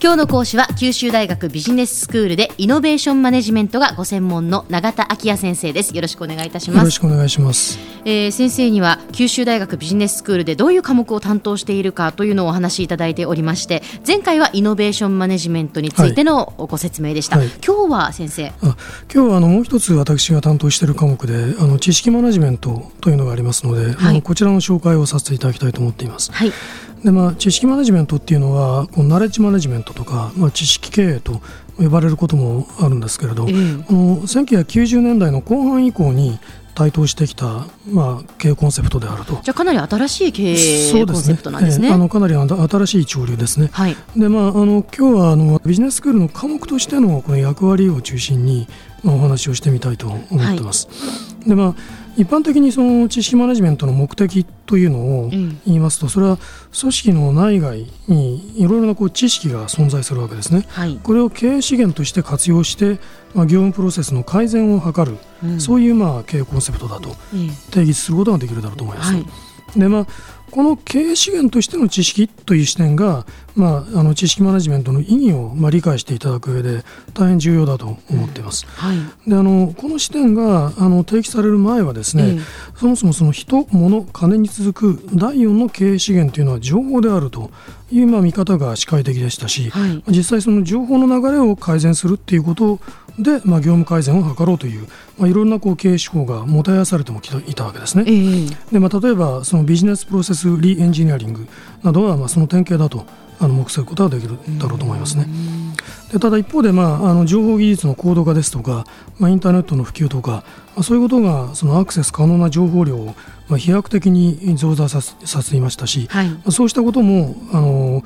今日の講師は九州大学ビジネススクールでイノベーションマネジメントがご専門の永田昭也先生です。よろしくお願いいたします。よろしくお願いします、えー、先生には九州大学ビジネススクールでどういう科目を担当しているかというのをお話しいただいておりまして前回はイノベーションマネジメントについてのご説明でした、はい。はい、今日は先生。あ今日はあのもう一つ私が担当している科目であの知識マネジメントというのがありますので、はい、こちらの紹介をさせていただきたいと思っています、はい。でまあ、知識マネジメントっていうのはこのナレッジマネジメントとか、まあ、知識経営と呼ばれることもあるんですけれど、えー、この1990年代の後半以降に台頭してきた、まあ、経営コンセプトであると。じゃかなり新しい経営コンセプトなんですね。すねえー、あのかなり新しい潮流ですね。はい、でまああの今日はあのビジネススクールの科目としてのこの役割を中心に、まあ、お話をしてみたいと思ってます。はい、でまあ一般的にその知識マネジメントの目的というのを言いますと、それは組織の内外にいろいろなこう知識が存在するわけですね、はい、これを経営資源として活用して、まあ、業務プロセスの改善を図る、うん、そういうまあ経営コンセプトだと定義することができるだろうと思います。はい、でまあこの経営資源としての知識という視点が、まあ、あの知識マネジメントの意義を、まあ、理解していただく上で大変重要だと思っています。はい、であのこの視点があの提起される前はですね、えー、そもそもその人、物、金に続く第4の経営資源というのは情報であるという、まあ、見方が視界的でしたし、はい、実際その情報の流れを改善するっていうことで、まあ、業務改善を図ろうという、まあ、いろんなこう経営手法がもたやされてもいたわけですね。えー、でまあ、例えばそのビジネスプロセスリエンジニアリングなどはまあその典型だとあの目することができるだろうと思いますね。でただ一方で、まあ、あの情報技術の高度化ですとか、まあ、インターネットの普及とか、まあ、そういうことがそのアクセス可能な情報量を、まあ、飛躍的に増大させていましたし、はい、そうしたこともあの、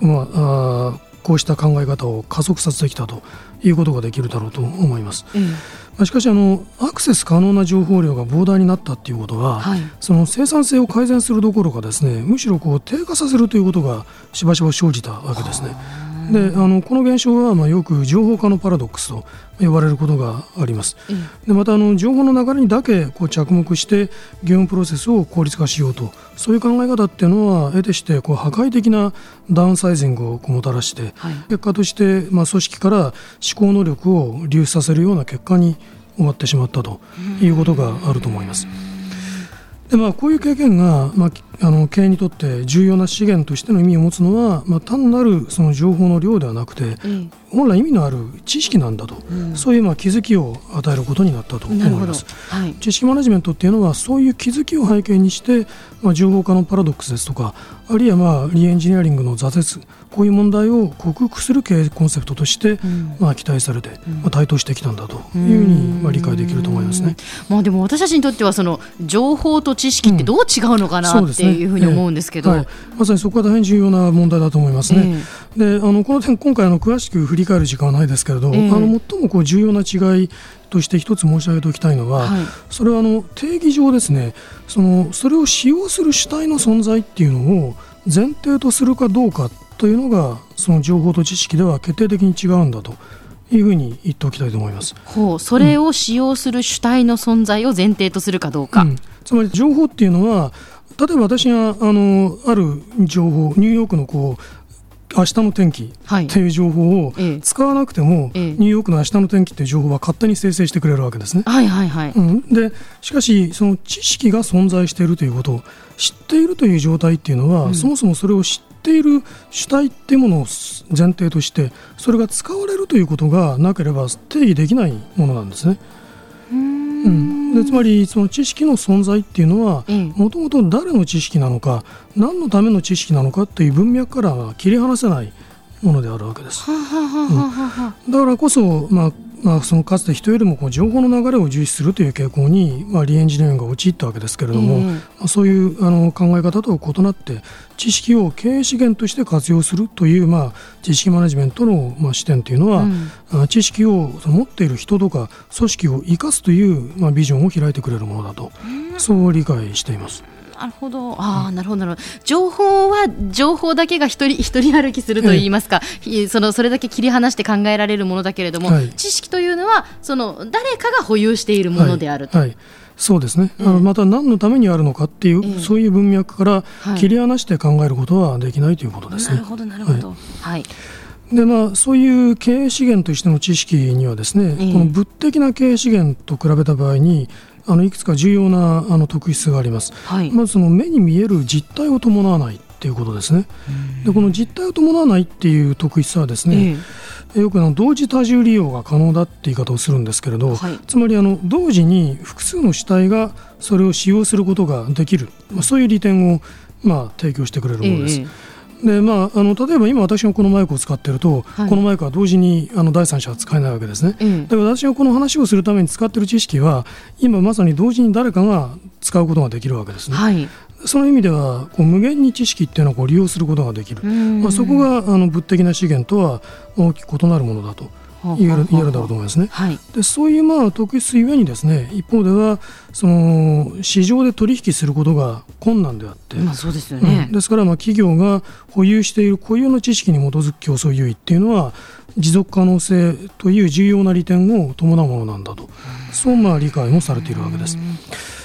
まあ、あこうした考え方を加速させてきたということができるだろうと思います。うん、しかしあのアクセス可能な情報量が膨大になったということは、はい、その生産性を改善するどころかですねむしろこう低下させるということがしばしば生じたわけですね。であのこの現象はまあよく情報化のパラドックスと呼ばれることがあります。でまたあの情報の流れにだけこう着目して業務プロセスを効率化しようとそういう考え方っていうのは得てしてこう破壊的なダウンサイジングをもたらして、はい、結果としてまあ組織から思考能力を流出させるような結果に終わってしまったということがあると思います。でまあ、こういう経験が、まあ、あの経営にとって重要な資源としての意味を持つのは、まあ、単なるその情報の量ではなくて、うん、本来意味のある知識なんだと、うん、そういうまあ気づきを与えることになったと思います、はい、知識マネジメントっていうのはそういう気づきを背景にして、まあ、情報化のパラドックスですとかあるいはまあリエンジニアリングの挫折こういう問題を克服する経営コンセプトとして、まあ、期待されて、まあ、台頭してきたんだというふうに、まあ、理解できると思いますね。まあ、でも私たちにとってはその情報と知識ってどう違うのかな、っていうふうに思うんですけど、はい、まさにそこは大変重要な問題だと思いますね。であのこの点今回あの詳しく振り返る時間はないですけれど、あの最もこう重要な違いとして一つ申し上げておきたいのは、はい、それはあの定義上ですねそのそれを使用する主体の存在っていうのを前提とするかどうかというのがその情報と知識では決定的に違うんだと。いうふうに言っておきたいと思います。ほう、それを使用する主体の存在を前提とするかどうか。うん、つまり情報っていうのは、例えば私があのある情報、ニューヨークのこう明日の天気っていう情報を使わなくても、ニューヨークの明日の天気っていう情報は勝手に生成してくれるわけですね。はいはいはい。うん、でしかしその知識が存在しているということ知っているという状態っていうのは、うん、そもそもそれを知っている主体っていうものを前提としてそれが使われるということがなければ定義できないものなんですね。うん、でつまりその知識の存在っていうのはもともと誰の知識なのか何のための知識なのかっていう文脈からは切り離せないものであるわけです。うん、だからこそ、まあ、まあ、そのかつて人よりもこう情報の流れを重視するという傾向に、まあ、リエンジニアリングが陥ったわけですけれども、まあ、そういうあの考え方とは異なって知識を経営資源として活用するという、まあ、知識マネジメントの、まあ、視点というのは、うん、知識を持っている人とか組織を生かすという、まあ、ビジョンを開いてくれるものだと、そう理解しています。なるほど、ああ、なるほど、なるほど。情報は情報だけが一人一人歩きすると言いますか、そのそれだけ切り離して考えられるものだけれども、はい、知識というのはその誰かが保有しているものであると。はい、はいそうですね、うん、また何のためにあるのかっていう、うん、そういう文脈から切り離して考えることはできないということですね。なるほどなるほど、はい、でまあ、そういう経営資源としての知識にはですね、この物的な経営資源と比べた場合にあのいくつか重要なあの特質があります、はい、まずその目に見える実態を伴わないっていうことですね。でこの実態を伴わないっていう特質はですね、えー、よくあの同時多重利用が可能だって言い方をするんですけれど、はい、つまりあの同時に複数の主体がそれを使用することができる、まあ、そういう利点をまあ提供してくれるものです。えーでまあ、あの例えば今私がこのマイクを使っていると、はい、このマイクは同時にあの第三者は使えないわけですね、うん、だから私がこの話をするために使っている知識は今まさに同時に誰かが使うことができるわけですね、はい、その意味ではこう無限に知識っていうのをこう利用することができる、まあ、そこがあの物的な資源とは大きく異なるものだと。言える言えるだろうと思いますね。はい、でそういうまあ特質ゆえにですね一方ではその市場で取引することが困難であって、まあ、そうですよね、うん、ですからまあ企業が保有している固有の知識に基づく競争優位っていうのは持続可能性という重要な利点を伴うものなんだと、そうまあ理解もされているわけです。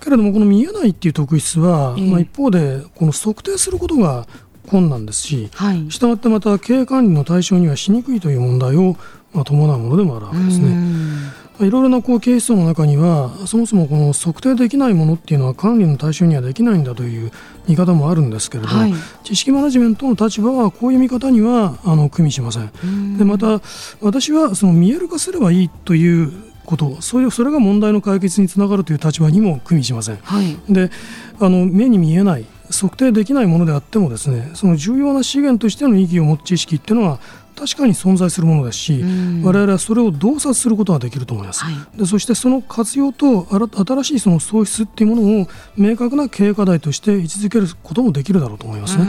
けれどもこの見えないっていう特質は、まあ、一方でこの測定することが困難ですし、はい、したがってまた経営管理の対象にはしにくいという問題をまあ、伴うものでもあるわけですね。いろいろなこうケースの中にはそもそもこの測定できないものっていうのは管理の対象にはできないんだという見方もあるんですけれど、はい、知識マネジメントの立場はこういう見方にはあの組みしません。でまた私はその見える化すればいいということそれそれが問題の解決につながるという立場にも組みしません。はい、であの目に見えない測定できないものであってもですねその重要な資源としての意義を持つ知識っていうのは確かに存在するものですし、我々はそれを洞察することができると思います、はい、でそしてその活用と新しいその創出っていうものを明確な経営課題として位置づけることもできるだろうと思いますね。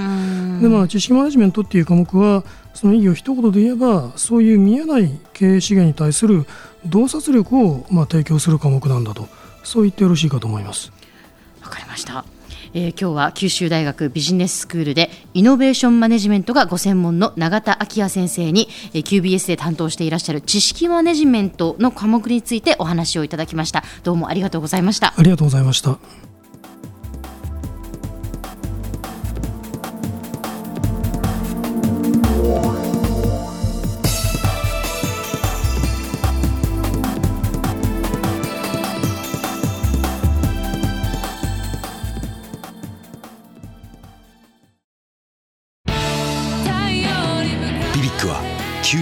でまあ、知識マネジメントっていう科目はその意義を一言で言えばそういう見えない経営資源に対する洞察力をまあ提供する科目なんだと。そう言ってよろしいかと思います。わかりましたえー、今日は九州大学ビジネススクールでイノベーションマネジメントがご専門の永田昭也先生に、えー、QBS で担当していらっしゃる知識マネジメントの科目についてお話をいただきました。どうもありがとうございました。ありがとうございました。